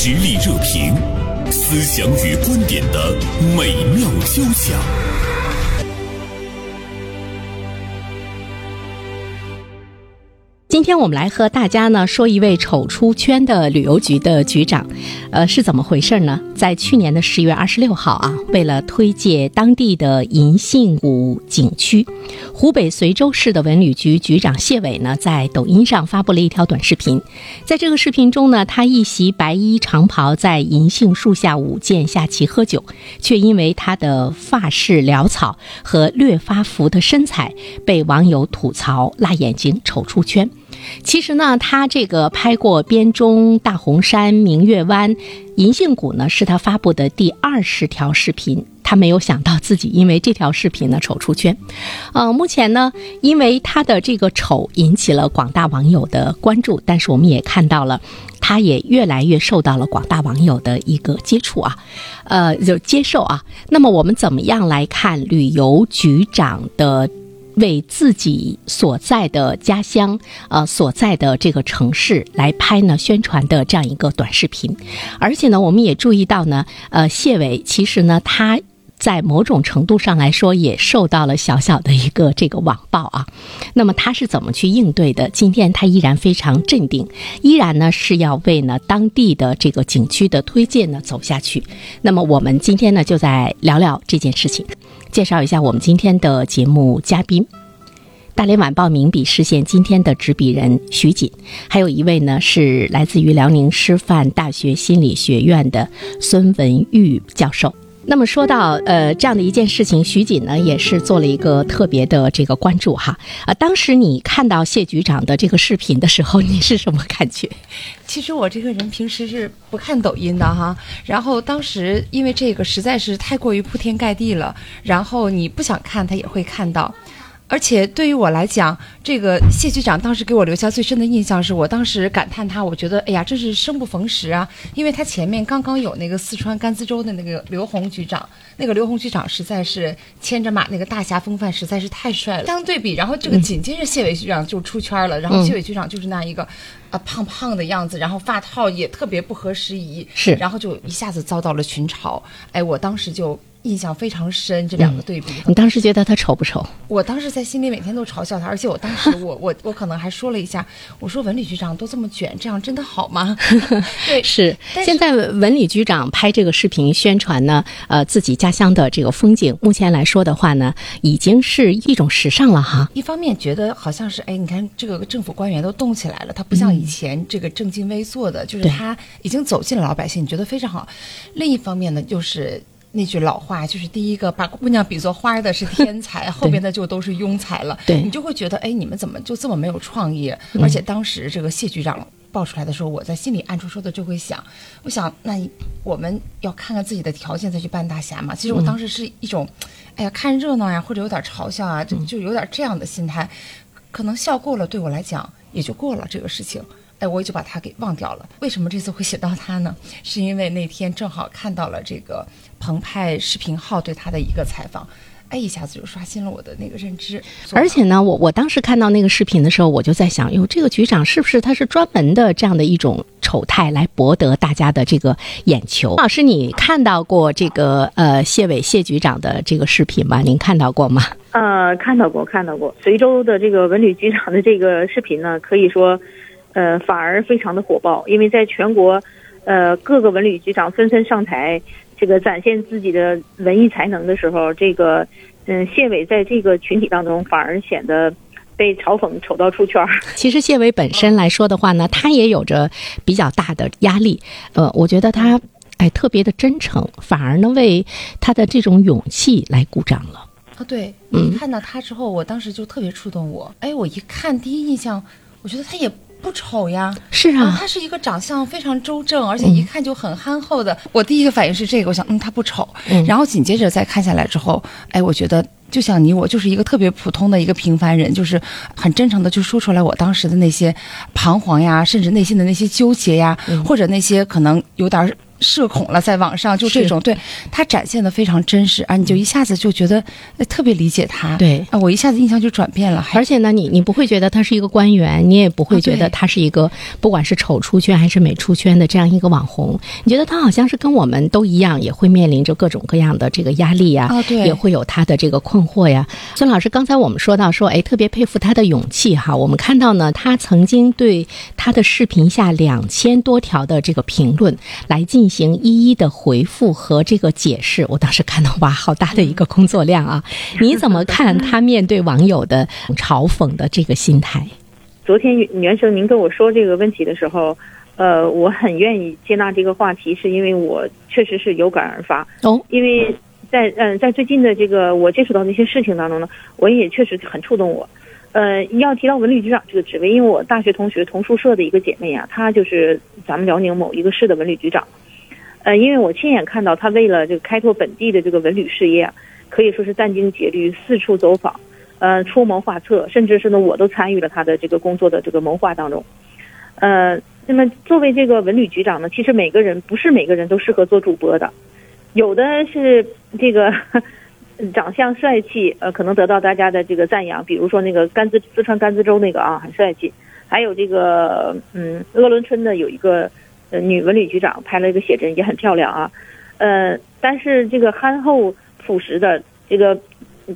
实力热评，思想与观点的美妙交响。今天我们来和大家呢说一位丑出圈的旅游局的局长，呃，是怎么回事呢？在去年的十月二十六号啊，为了推介当地的银杏谷景区，湖北随州市的文旅局局长谢伟呢，在抖音上发布了一条短视频。在这个视频中呢，他一袭白衣长袍，在银杏树下舞剑下棋喝酒，却因为他的发饰潦草和略发福的身材，被网友吐槽辣眼睛、丑出圈。其实呢，他这个拍过编钟、大红山、明月湾、银杏谷呢，是他发布的第二十条视频。他没有想到自己因为这条视频呢丑出圈。呃，目前呢，因为他的这个丑引起了广大网友的关注，但是我们也看到了，他也越来越受到了广大网友的一个接触啊，呃，就接受啊。那么我们怎么样来看旅游局长的？为自己所在的家乡，呃，所在的这个城市来拍呢宣传的这样一个短视频，而且呢，我们也注意到呢，呃，谢伟其实呢，他在某种程度上来说也受到了小小的一个这个网暴啊。那么他是怎么去应对的？今天他依然非常镇定，依然呢是要为呢当地的这个景区的推荐呢走下去。那么我们今天呢就在聊聊这件事情。介绍一下我们今天的节目嘉宾，大连晚报名笔视线今天的执笔人徐锦，还有一位呢是来自于辽宁师范大学心理学院的孙文玉教授。那么说到呃这样的一件事情，徐锦呢也是做了一个特别的这个关注哈啊，当时你看到谢局长的这个视频的时候，你是什么感觉？其实我这个人平时是不看抖音的哈，然后当时因为这个实在是太过于铺天盖地了，然后你不想看他也会看到。而且对于我来讲，这个谢局长当时给我留下最深的印象是我当时感叹他，我觉得哎呀，真是生不逢时啊！因为他前面刚刚有那个四川甘孜州的那个刘洪局长，那个刘洪局长实在是牵着马，那个大侠风范实在是太帅了。相对比，然后这个紧接着谢伟局长就出圈了，然后谢伟局长就是那样一个啊胖胖的样子，然后发套也特别不合时宜，是，然后就一下子遭到了群嘲。哎，我当时就。印象非常深，这两个对比。你当时觉得他丑不丑？我当时在心里每天都嘲笑他，而且我当时 我我我可能还说了一下，我说文旅局长都这么卷，这样真的好吗？对，是。现在文旅局长拍这个视频宣传呢，呃，自己家乡的这个风景，目前来说的话呢，已经是一种时尚了哈。一方面觉得好像是，哎，你看这个政府官员都动起来了，他不像以前这个正襟危坐的，就是他已经走进了老百姓，你觉得非常好。另一方面呢，就是。那句老话就是第一个把姑娘比作花的是天才，后边的就都是庸才了。对你就会觉得，哎，你们怎么就这么没有创意？而且当时这个谢局长爆出来的时候，我在心里暗戳戳的就会想，我想那我们要看看自己的条件再去扮大侠嘛。其实我当时是一种，哎呀，看热闹呀，或者有点嘲笑啊，就就有点这样的心态。可能笑过了，对我来讲也就过了这个事情。哎，我也就把它给忘掉了。为什么这次会写到他呢？是因为那天正好看到了这个澎湃视频号对他的一个采访，哎，一下子就刷新了我的那个认知。而且呢，我我当时看到那个视频的时候，我就在想，哟，这个局长是不是他是专门的这样的一种丑态来博得大家的这个眼球？老师，你看到过这个呃谢伟谢局长的这个视频吗？您看到过吗？呃，看到过，看到过。随州的这个文旅局长的这个视频呢，可以说。呃，反而非常的火爆，因为在全国，呃，各个文旅局长纷纷上台，这个展现自己的文艺才能的时候，这个，嗯，谢伟在这个群体当中反而显得被嘲讽丑到出圈儿。其实谢伟本身来说的话呢，他也有着比较大的压力。呃，我觉得他哎特别的真诚，反而呢为他的这种勇气来鼓掌了。啊，对，嗯，看到他之后，我当时就特别触动我。哎，我一看第一印象，我觉得他也。不丑呀，是啊，他是一个长相非常周正，而且一看就很憨厚的。我第一个反应是这个，我想，嗯，他不丑。然后紧接着再看下来之后，哎，我觉得就像你我，就是一个特别普通的一个平凡人，就是很真诚的就说出来我当时的那些彷徨呀，甚至内心的那些纠结呀，或者那些可能有点社恐了，在网上就这种，对他展现的非常真实啊，你就一下子就觉得、呃特别理解他，对啊，我一下子印象就转变了，而且呢，你你不会觉得他是一个官员，你也不会觉得他是一个不管是丑出圈还是美出圈的这样一个网红，你觉得他好像是跟我们都一样，也会面临着各种各样的这个压力呀、也会有他的这个困惑呀。孙老师，刚才我们说到说，哎，特别佩服他的勇气哈。我们看到呢，他曾经对他的视频下两千多条的这个评论来进行一一的回复和这个解释。我当时看到哇，好大的一个工作量啊！你怎么看他面对网友的嘲讽的这个心态？昨天袁生您跟我说这个问题的时候，呃，我很愿意接纳这个话题，是因为我确实是有感而发。哦，因为在嗯、在最近的这个我接触到的一些事情当中呢，我也确实很触动我。呃，要提到文旅局长这个职位，因为我大学同学同宿舍的一个姐妹啊，她就是咱们辽宁某一个市的文旅局长。呃，因为我亲眼看到他为了这个开拓本地的这个文旅事业，可以说是殚精竭虑，四处走访，呃，出谋划策，甚至是呢，我都参与了他的这个工作的这个谋划当中。呃，那么作为这个文旅局长呢，其实每个人不是每个人都适合做主播的，有的是这个 长相帅气，呃，可能得到大家的这个赞扬，比如说那个甘孜四川甘孜州那个啊，很帅气。还有这个嗯，鄂伦春的有一个呃女文旅局长拍了一个写真，也很漂亮啊。呃，但是这个憨厚朴实的这个，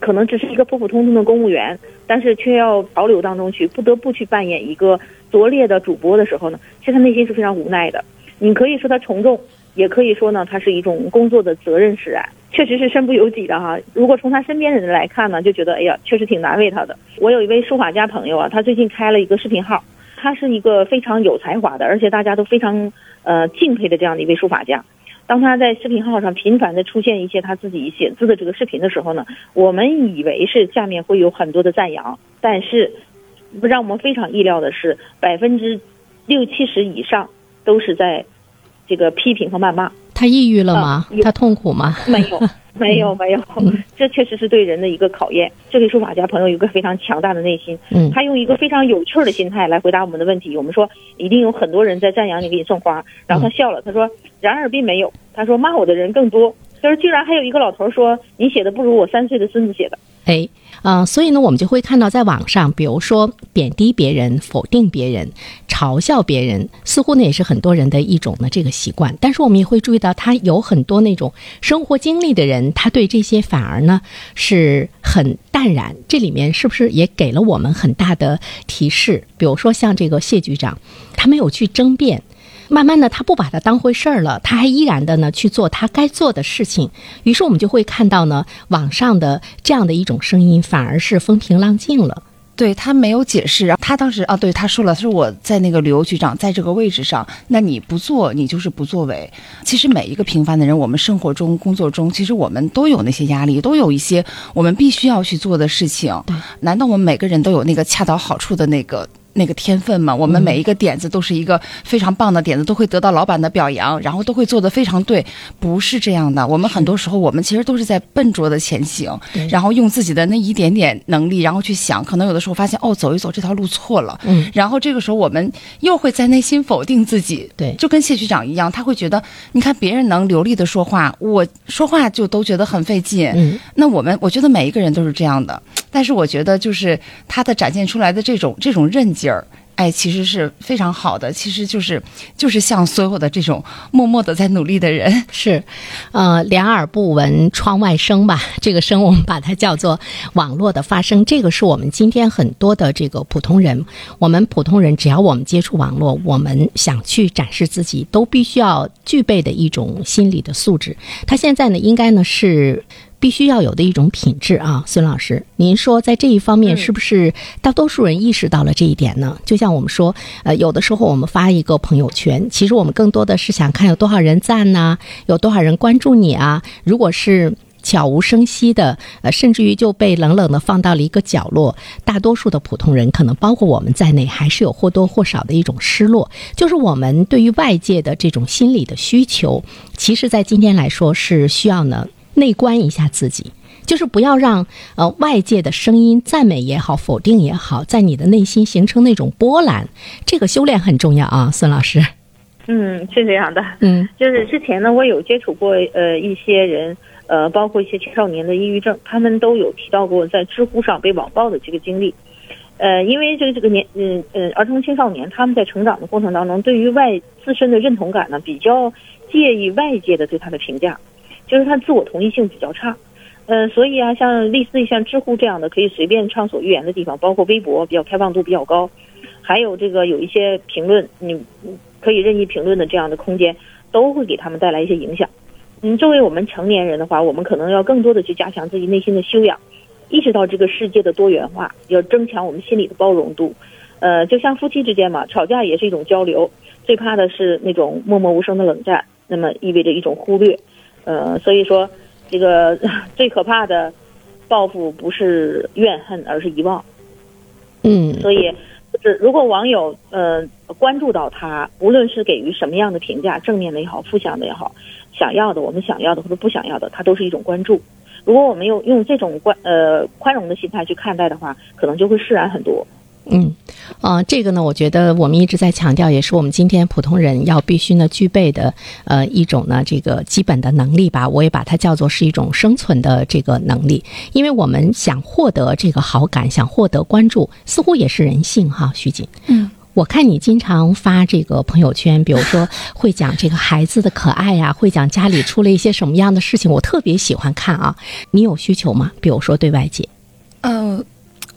可能只是一个普普通通的公务员，但是却要潮流当中去，不得不去扮演一个拙劣的主播的时候呢，其实他内心是非常无奈的。你可以说他从众，也可以说呢，他是一种工作的责任使然，确实是身不由己的哈。如果从他身边的人来看呢，就觉得哎呀，确实挺难为他的。我有一位书法家朋友啊，他最近开了一个视频号，他是一个非常有才华的，而且大家都非常呃敬佩的这样的一位书法家。当他在视频号上频繁的出现一些他自己写字的这个视频的时候呢，我们以为是下面会有很多的赞扬，但是让我们非常意料的是，百分之六七十以上都是在这个批评和谩骂。他抑郁了吗他痛苦吗？没有，没有，没有，这确实是对人的一个考验。这位书法家朋友有一个非常强大的内心，嗯他用一个非常有趣儿的心态来回答我们的问题。我们说一定有很多人在赞扬你，给你送花，然后他笑了，他说：“然而并没有。”他说：“骂我的人更多。”他说居然还有一个老头儿说：“你写的不如我三岁的孙子写的。哎，呃，所以呢，我们就会看到在网上，比如说贬低别人、否定别人、嘲笑别人，似乎呢也是很多人的一种呢这个习惯。但是我们也会注意到，他有很多那种生活经历的人，他对这些反而呢是很淡然。这里面是不是也给了我们很大的提示？比如说像这个谢局长，他没有去争辩。慢慢的，他不把它当回事儿了，他还依然的呢去做他该做的事情。于是我们就会看到呢，网上的这样的一种声音，反而是风平浪静了。对他没有解释，他当时啊，对他说了，他说我在那个旅游局长在这个位置上，那你不做，你就是不作为。其实每一个平凡的人，我们生活中、工作中，其实我们都有那些压力，都有一些我们必须要去做的事情。难道我们每个人都有那个恰到好处的那个？那个天分嘛，我们每一个点子都是一个非常棒的点子，都会得到老板的表扬，然后都会做得非常对，不是这样的。我们很多时候，我们其实都是在笨拙的前行，然后用自己的那一点点能力，然后去想，可能有的时候发现哦，走一走这条路错了，嗯，然后这个时候我们又会在内心否定自己，对。就跟谢局长一样，他会觉得，你看别人能流利的说话，我说话就都觉得很费劲，嗯，那我们我觉得每一个人都是这样的，但是我觉得就是他的展现出来的这种这种韧劲儿。哎，其实是非常好的，其实就是就是像所有的这种默默的在努力的人，是，呃，两耳不闻窗外声吧，这个声我们把它叫做网络的发声。这个是我们今天很多的这个普通人，我们普通人只要我们接触网络，我们想去展示自己，都必须要具备的一种心理的素质。他现在呢，应该呢是。必须要有的一种品质啊，孙老师，您说在这一方面是不是大多数人意识到了这一点呢？就像我们说，呃，有的时候我们发一个朋友圈，其实我们更多的是想看有多少人赞呐、有多少人关注你啊。如果是悄无声息的，呃，甚至于就被冷冷的放到了一个角落，大多数的普通人，可能包括我们在内，还是有或多或少的一种失落，就是我们对于外界的这种心理的需求，其实在今天来说是需要呢。内观一下自己，就是不要让呃外界的声音赞美也好，否定也好，在你的内心形成那种波澜。这个修炼很重要啊，孙老师。嗯，是这样的。嗯就是之前呢，我有接触过呃一些人，呃，包括一些青少年的抑郁症，他们都有提到过在知乎上被网暴的这个经历。呃，因为这个这个年嗯嗯儿童青少年他们在成长的过程当中，对于外自身的认同感呢，比较介意外界的对他的评价，就是他自我同一性比较差。呃，所以啊，像类似于像知乎这样的可以随便畅所欲言的地方，包括微博比较开放度比较高，还有这个有一些评论，你可以任意评论的这样的空间，都会给他们带来一些影响。嗯，作为我们成年人的话，我们可能要更多的去加强自己内心的修养，意识到这个世界的多元化，要增强我们心理的包容度。呃，就像夫妻之间嘛，吵架也是一种交流，最怕的是那种默默无声的冷战，那么意味着一种忽略。呃，所以说，这个 最可怕的报复不是怨恨，而是遗忘。嗯所以，就是如果网友呃关注到他，无论是给予什么样的评价，正面的也好，负向的也好，想要的我们想要的或者不想要的，它都是一种关注。如果我们用用这种关呃宽容的心态去看待的话，可能就会释然很多。嗯，呃，这个呢，我觉得我们一直在强调，也是我们今天普通人要必须呢具备的呃一种呢这个基本的能力吧。我也把它叫做是一种生存的这个能力，因为我们想获得这个好感，想获得关注，似乎也是人性哈。徐锦，嗯。我看你经常发这个朋友圈，比如说会讲这个孩子的可爱呀、会讲家里出了一些什么样的事情，我特别喜欢看啊。你有需求吗？比如说对外界，呃，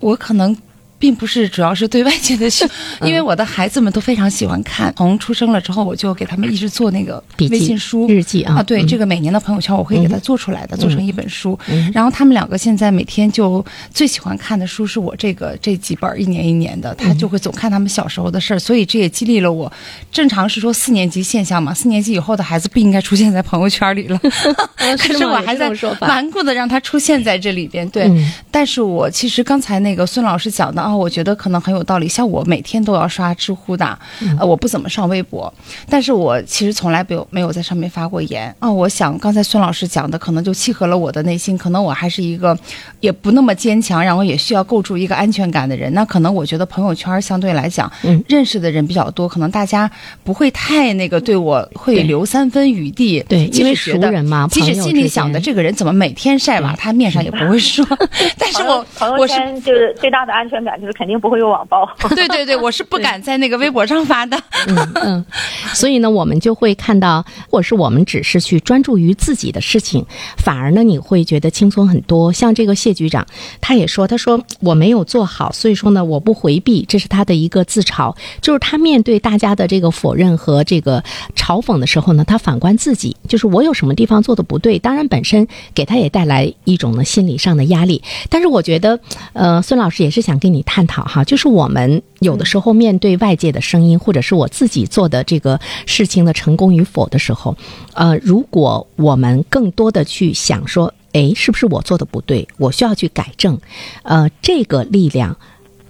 我可能。并不是主要是对外界的需，因为我的孩子们都非常喜欢看。从出生了之后，我就给他们一直做那个微信书、日记啊啊，对，嗯。这个每年的朋友圈我会给他做出来的，做成一本书。嗯。然后他们两个现在每天就最喜欢看的书是我这个这几本一年一年的，他就会总看他们小时候的事儿，所以这也激励了我。正常是说四年级现象嘛，四年级以后的孩子不应该出现在朋友圈里了，可是我还在顽固的让他出现在这里边。对，嗯。但是我其实刚才那个孙老师讲的啊、我觉得可能很有道理。像我每天都要刷知乎的，呃，我不怎么上微博，但是我其实从来没有没有在上面发过言啊、我想刚才孙老师讲的，可能就契合了我的内心，可能我还是一个也不那么坚强，然后也需要构筑一个安全感的人。那可能我觉得朋友圈相对来讲，嗯认识的人比较多，可能大家不会太那个对我会留三分余地。对因为觉得熟人嘛即使朋友之心里想的这个人怎么每天晒娃，他面上也不会说，但是我朋友我是圈就是最大的安全感，就是肯定不会有网暴。对对对，我是不敢在那个微博上发的。嗯嗯，所以呢，我们就会看到，或者是我们只是去专注于自己的事情，反而呢，你会觉得轻松很多。像这个谢局长，他也说，他说我没有做好，所以说呢，我不回避，这是他的一个自嘲。就是他面对大家的这个否认和这个嘲讽的时候呢，他反观自己，就是我有什么地方做的不对。当然，本身给他也带来一种呢心理上的压力。但是我觉得，呃，孙老师也是想跟你探讨哈，就是我们有的时候面对外界的声音，或者是我自己做的这个事情的成功与否的时候，呃，如果我们更多的去想说，诶，是不是我做的不对，我需要去改正，呃，这个力量。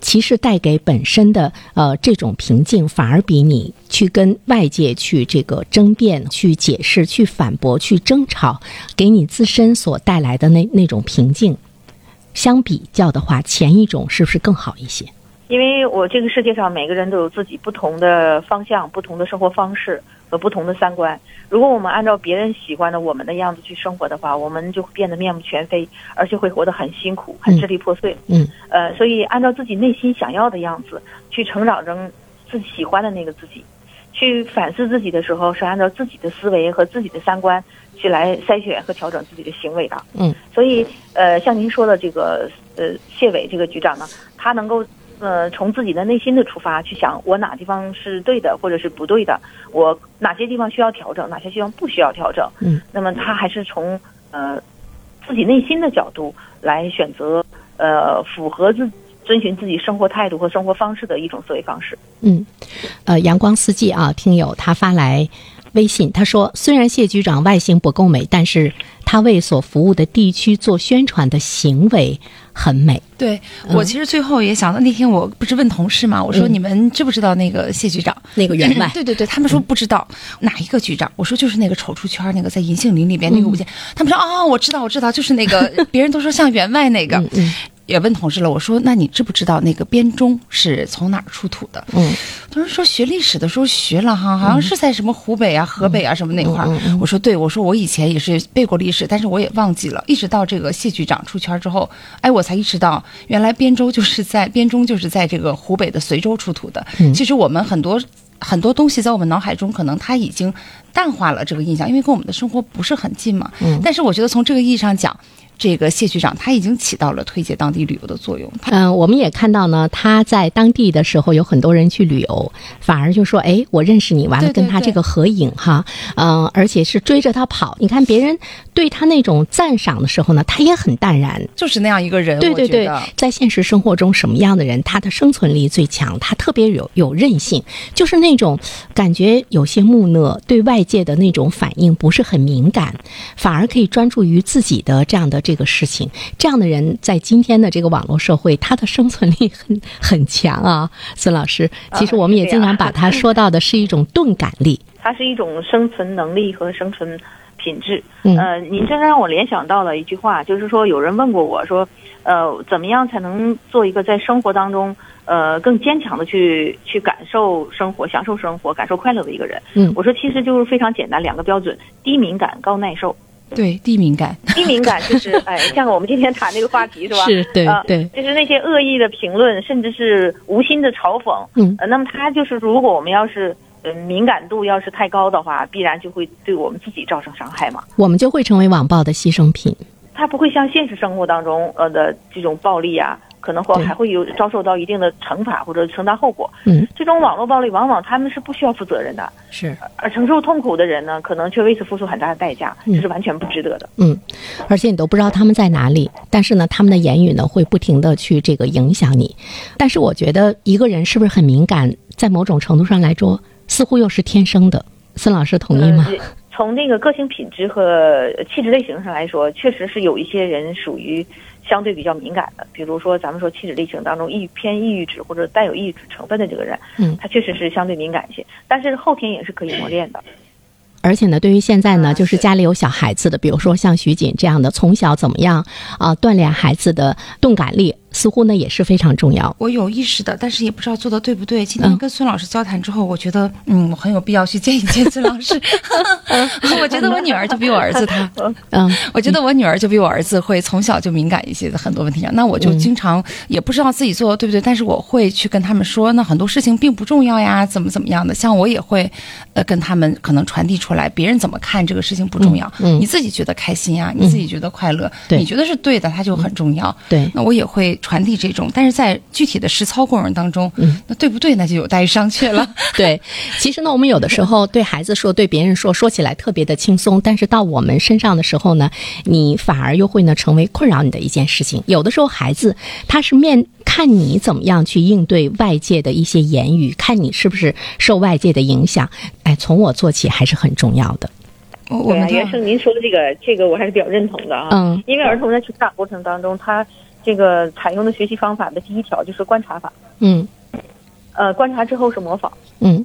其实带给本身的呃这种平静，反而比你去跟外界去这个争辩、去解释、去反驳、去争吵，给你自身所带来的那那种平静，相比较的话，前一种是不是更好一些？因为我这个世界上每个人都有自己不同的方向、不同的生活方式和不同的三观。如果我们按照别人喜欢的我们的样子去生活的话，我们就会变得面目全非，而且会活得很辛苦、很支离破碎。嗯呃，所以按照自己内心想要的样子去成长成自己喜欢的那个自己，去反思自己的时候，是按照自己的思维和自己的三观去来筛选和调整自己的行为的。嗯，所以呃，像您说的这个呃谢伟这个局长呢，他能够呃从自己的内心的出发去想，我哪地方是对的，或者是不对的，我哪些地方需要调整，哪些地方不需要调整。嗯，那么他还是从呃自己内心的角度来选择呃符合自遵循自己生活态度和生活方式的一种思维方式。嗯，呃，阳光四季啊，听友他发来微信，他说，虽然谢局长外形不够美，但是他为所服务的地区做宣传的行为很美。对我其实最后也想到，那天我不是问同事嘛，我说嗯你们知不知道那个谢局长？那个员外 对对对，他们说不知道哪一个局长。我说就是那个丑出圈那个在银杏林里边那个物件。他们说哦，我知道我知道，就是那个 别人都说像员外那个。也问同事了，我说那你知不知道那个编钟是从哪儿出土的？嗯，同事说学历史的时候学了哈，好像是在什么湖北啊、河北啊什么那块儿。我说对，我说我以前也是背过历史，但是我也忘记了，一直到这个谢局长出圈之后，哎，我才意识到原来编钟就是在编钟就是在这个湖北的随州出土的。嗯其实我们很多。很多东西在我们脑海中，可能它已经淡化了这个印象，因为跟我们的生活不是很近嘛。嗯但是我觉得从这个意义上讲，这个谢局长他已经起到了推介当地旅游的作用。他嗯，我们也看到呢，他在当地的时候有很多人去旅游，反而就说：“哎，我认识你，完了跟他这个合影哈，嗯、而且是追着他跑。你看别人对他那种赞赏的时候呢，他也很淡然。就是那样一个人，对对对在现实生活中，什么样的人他的生存力最强？他特别有有韧性，就是那种感觉有些木讷，对外界的那种反应不是很敏感，反而可以专注于自己的这样的这个事情。这样的人在今天的这个网络社会，他的生存力很很强啊。孙老师，其实我们也经常把他说到的是一种钝感力。它是一种生存能力和生存品质。嗯呃，您这让我联想到了一句话，就是说有人问过我说，呃，怎么样才能做一个在生活当中，呃，更坚强的去去感受生活、享受生活、感受快乐的一个人？嗯我说其实就是非常简单，两个标准：低敏感、高耐受。对低敏感，低敏感就是，哎，像我们今天谈这个话题是吧？是对啊对就是那些恶意的评论，甚至是无心的嘲讽。嗯呃，那么他就是，如果我们要是呃敏感度要是太高的话，必然就会对我们自己造成伤害嘛。我们就会成为网暴的牺牲品。他不会像现实生活当中呃的这种暴力啊，可能会还会有遭受到一定的惩罚或者承担后果。嗯，这种网络暴力往往他们是不需要负责任的，是。而承受痛苦的人呢，可能却为此付出很大的代价，嗯这是完全不值得的。嗯，而且你都不知道他们在哪里，但是呢，他们的言语呢会不停的去这个影响你。但是我觉得一个人是不是很敏感，在某种程度上来说，似乎又是天生的。孙老师同意吗？呃从那个个性品质和气质类型上来说，确实是有一些人属于相对比较敏感的。比如说，咱们说气质类型当中抑偏抑郁质或者带有抑郁质成分的这个人，嗯他确实是相对敏感一些。但是后天也是可以磨练的。而且呢，对于现在呢，啊就是是家里有小孩子的，比如说像徐锦这样的，从小怎么样啊、锻炼孩子的动感力，似乎呢也是非常重要。我有意识的，但是也不知道做的对不对。今天嗯跟孙老师交谈之后，我觉得，嗯，我很有必要去见一见孙老师。我觉得我女儿就比我儿子他，嗯，我觉得我女儿就比我儿子会从小就敏感一些的很多问题上。那我就嗯经常也不知道自己做的对不对，但是我会去跟他们说，那很多事情并不重要呀，怎么怎么样的。像我也会，呃，跟他们可能传递出来，别人怎么看这个事情不重要，嗯嗯你自己觉得开心呀，你自己觉得快乐，对你觉得是对的，它就很重要。对，那我也会传递这种，但是在具体的实操过程当中，嗯，那对不对，那就有待于商榷了。对，其实呢，我们有的时候对孩子说，对别人说，说起来特别的轻松，但是到我们身上的时候呢，你反而又会呢成为困扰你的一件事情。有的时候孩子他是面看你怎么样去应对外界的一些言语，看你是不是受外界的影响，哎，从我做起还是很重要的。我我对啊，们就袁生您说的这个，这个我还是比较认同的啊。嗯因为儿童在成长过程当中，他这个采用的学习方法的第一条就是观察法。嗯呃，观察之后是模仿。嗯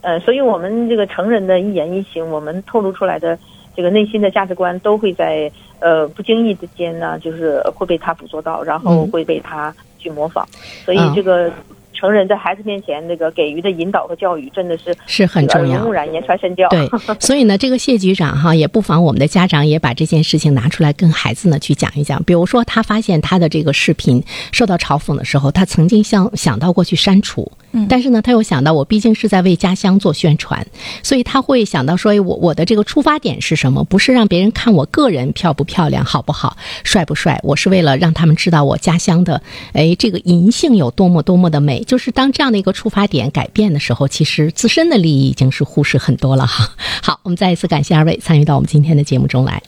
呃，所以我们这个成人的一言一行，我们透露出来的这个内心的价值观，都会在呃不经意之间呢，就是会被他捕捉到，然后嗯会被他去模仿。所以啊这个成人在孩子面前那个给予的引导和教育，真的是是很重要耳濡目染，言传身教。对，所以呢，这个谢局长哈，也不妨我们的家长也把这件事情拿出来跟孩子呢去讲一讲。比如说，他发现他的这个视频受到嘲讽的时候，他曾经想想到过去删除，但是呢，他又想到我毕竟是在为家乡做宣传，所以他会想到说，哎，我我的这个出发点是什么？不是让别人看我个人漂不漂亮、好不好、帅不帅，我是为了让他们知道我家乡的，哎，这个银杏有多么多么的美。就是当这样的一个出发点改变的时候，其实自身的利益已经是忽视很多了哈。好，我们再一次感谢二位参与到我们今天的节目中来。